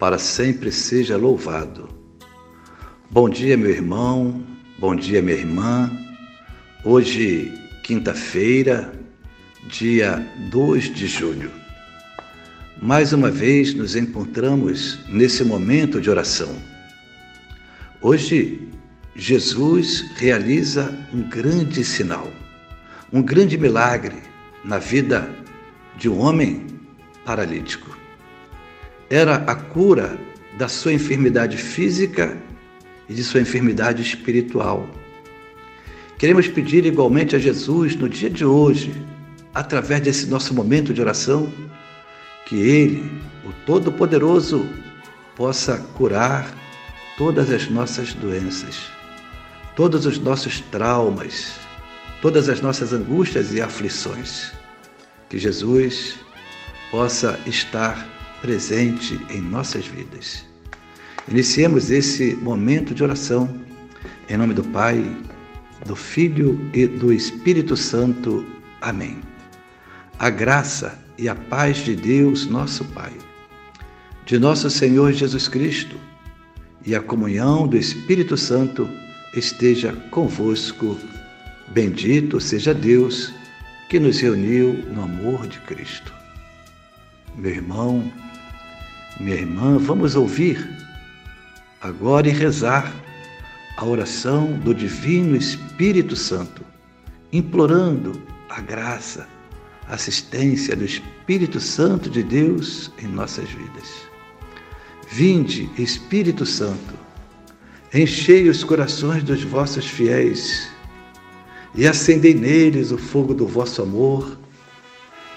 para sempre seja louvado. Bom dia, meu irmão, bom dia, minha irmã. Hoje, quinta-feira, dia 2 de julho. Mais uma vez nos encontramos nesse momento de oração. Hoje, Jesus realiza um grande sinal, um grande milagre na vida de um homem paralítico era a cura da sua enfermidade física e de sua enfermidade espiritual. Queremos pedir igualmente a Jesus no dia de hoje, através desse nosso momento de oração, que Ele, o Todo-Poderoso, possa curar todas as nossas doenças, todos os nossos traumas, todas as nossas angústias e aflições. Que Jesus possa estar presente em nossas vidas. Iniciemos esse momento de oração em nome do Pai, do Filho e do Espírito Santo. Amém. A graça e a paz de Deus, nosso Pai, de nosso Senhor Jesus Cristo e a comunhão do Espírito Santo esteja convosco. Bendito seja Deus que nos reuniu no amor de Cristo. Meu irmão, minha irmã, vamos ouvir agora e rezar a oração do Divino Espírito Santo, implorando a graça, a assistência do Espírito Santo de Deus em nossas vidas. Vinde, Espírito Santo, enchei os corações dos vossos fiéis e acendei neles o fogo do vosso amor.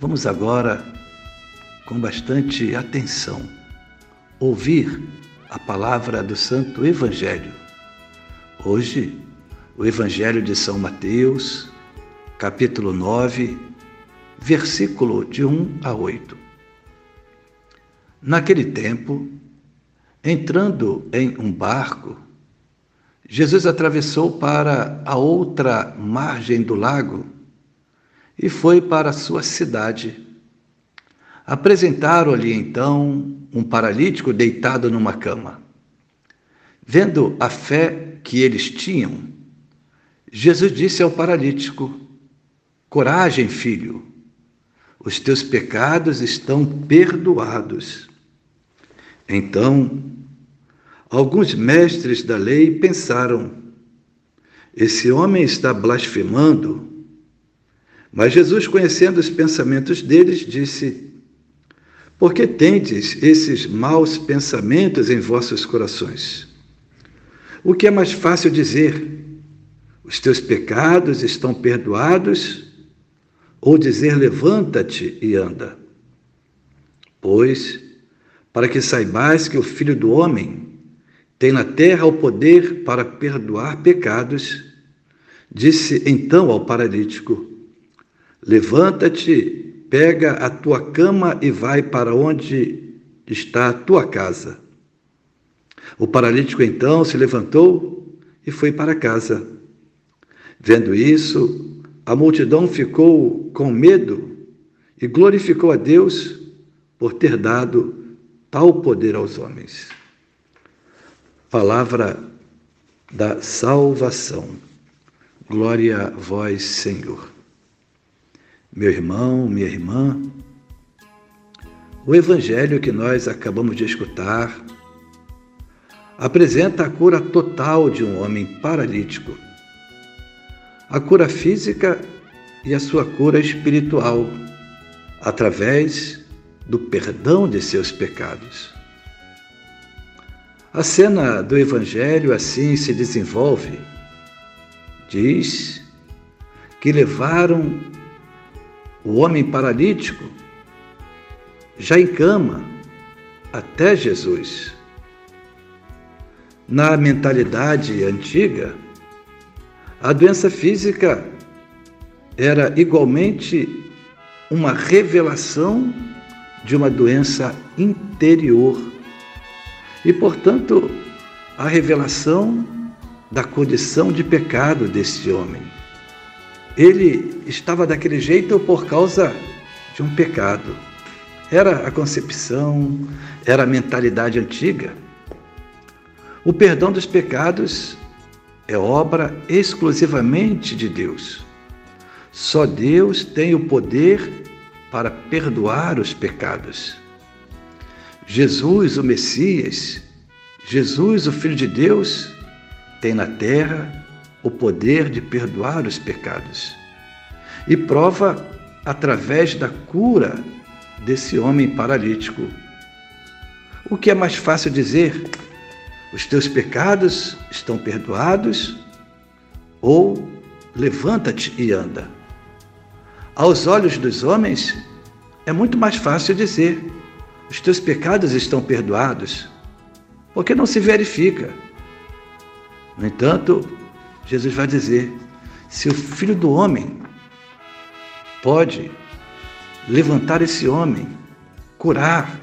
Vamos agora, com bastante atenção, ouvir a palavra do Santo Evangelho. Hoje, o Evangelho de São Mateus, capítulo 9, versículo de 1 a 8. Naquele tempo, entrando em um barco, Jesus atravessou para a outra margem do lago e foi para sua cidade Apresentaram-lhe então um paralítico deitado numa cama. Vendo a fé que eles tinham, Jesus disse ao paralítico: Coragem, filho, os teus pecados estão perdoados. Então, alguns mestres da lei pensaram: esse homem está blasfemando. Mas Jesus, conhecendo os pensamentos deles, disse: porque tendes esses maus pensamentos em vossos corações? O que é mais fácil dizer? Os teus pecados estão perdoados? Ou dizer levanta-te e anda? Pois, para que saibais que o Filho do Homem tem na terra o poder para perdoar pecados, disse então ao paralítico: Levanta-te pega a tua cama e vai para onde está a tua casa. O paralítico então se levantou e foi para casa. Vendo isso, a multidão ficou com medo e glorificou a Deus por ter dado tal poder aos homens. Palavra da salvação. Glória a vós, Senhor. Meu irmão, minha irmã, o evangelho que nós acabamos de escutar apresenta a cura total de um homem paralítico. A cura física e a sua cura espiritual, através do perdão de seus pecados. A cena do Evangelho assim se desenvolve. Diz que levaram o homem paralítico, já em cama, até Jesus. Na mentalidade antiga, a doença física era igualmente uma revelação de uma doença interior e, portanto, a revelação da condição de pecado desse homem. Ele estava daquele jeito por causa de um pecado. Era a concepção, era a mentalidade antiga. O perdão dos pecados é obra exclusivamente de Deus. Só Deus tem o poder para perdoar os pecados. Jesus, o Messias, Jesus, o Filho de Deus, tem na terra o poder de perdoar os pecados. E prova através da cura desse homem paralítico. O que é mais fácil dizer? Os teus pecados estão perdoados? Ou levanta-te e anda? Aos olhos dos homens, é muito mais fácil dizer: os teus pecados estão perdoados, porque não se verifica. No entanto, Jesus vai dizer: se o filho do homem pode levantar esse homem, curar,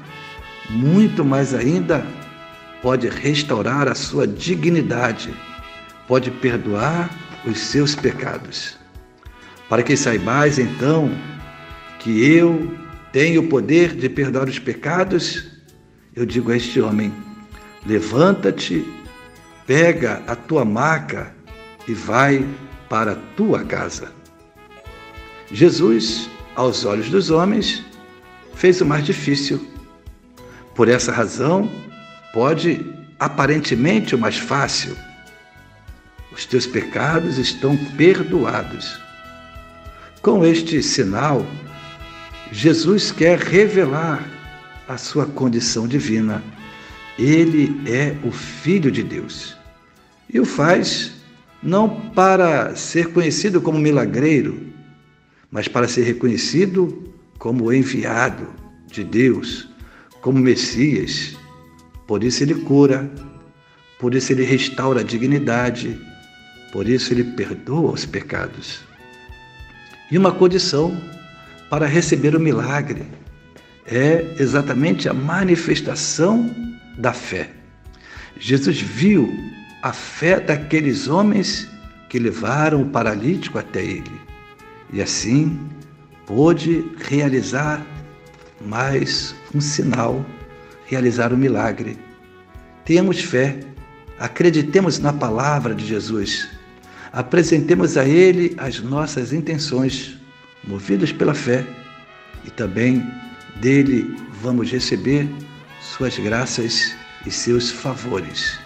muito mais ainda, pode restaurar a sua dignidade, pode perdoar os seus pecados. Para que saibais então que eu tem o poder de perdoar os pecados, eu digo a este homem: levanta-te, pega a tua maca e vai para a tua casa. Jesus, aos olhos dos homens, fez o mais difícil. Por essa razão, pode aparentemente o mais fácil. Os teus pecados estão perdoados. Com este sinal, Jesus quer revelar a sua condição divina. Ele é o Filho de Deus. E o faz não para ser conhecido como milagreiro, mas para ser reconhecido como enviado de Deus, como Messias. Por isso ele cura, por isso ele restaura a dignidade, por isso ele perdoa os pecados. E uma condição para receber o milagre. É exatamente a manifestação da fé. Jesus viu a fé daqueles homens que levaram o paralítico até ele e assim pôde realizar mais um sinal, realizar um milagre. Tenhamos fé, acreditemos na palavra de Jesus, apresentemos a Ele as nossas intenções movidos pela fé, e também dele vamos receber suas graças e seus favores.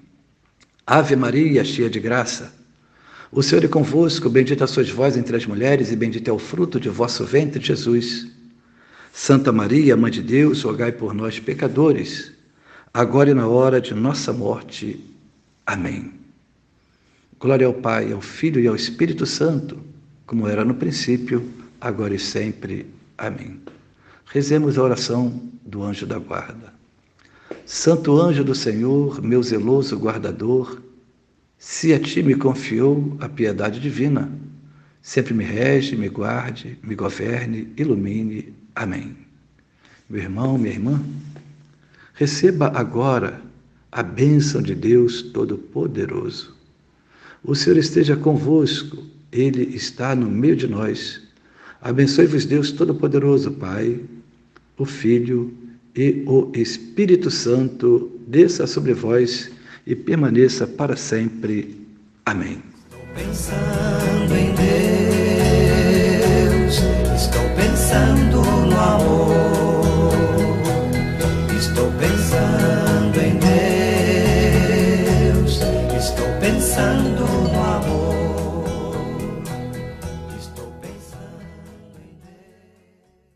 Ave Maria, cheia de graça, o Senhor é convosco, bendita sois vós entre as mulheres, e bendito é o fruto de vosso ventre, Jesus. Santa Maria, Mãe de Deus, rogai por nós, pecadores, agora e na hora de nossa morte. Amém. Glória ao Pai, ao Filho e ao Espírito Santo como era no princípio, agora e sempre. Amém. Rezemos a oração do anjo da guarda. Santo anjo do Senhor, meu zeloso guardador, se a ti me confiou a piedade divina, sempre me rege, me guarde, me governe, ilumine. Amém. Meu irmão, minha irmã, receba agora a bênção de Deus Todo-Poderoso. O Senhor esteja convosco, Ele está no meio de nós. Abençoe-vos, Deus Todo-Poderoso, Pai, o Filho e o Espírito Santo desça sobre vós e permaneça para sempre. Amém. Estou pensando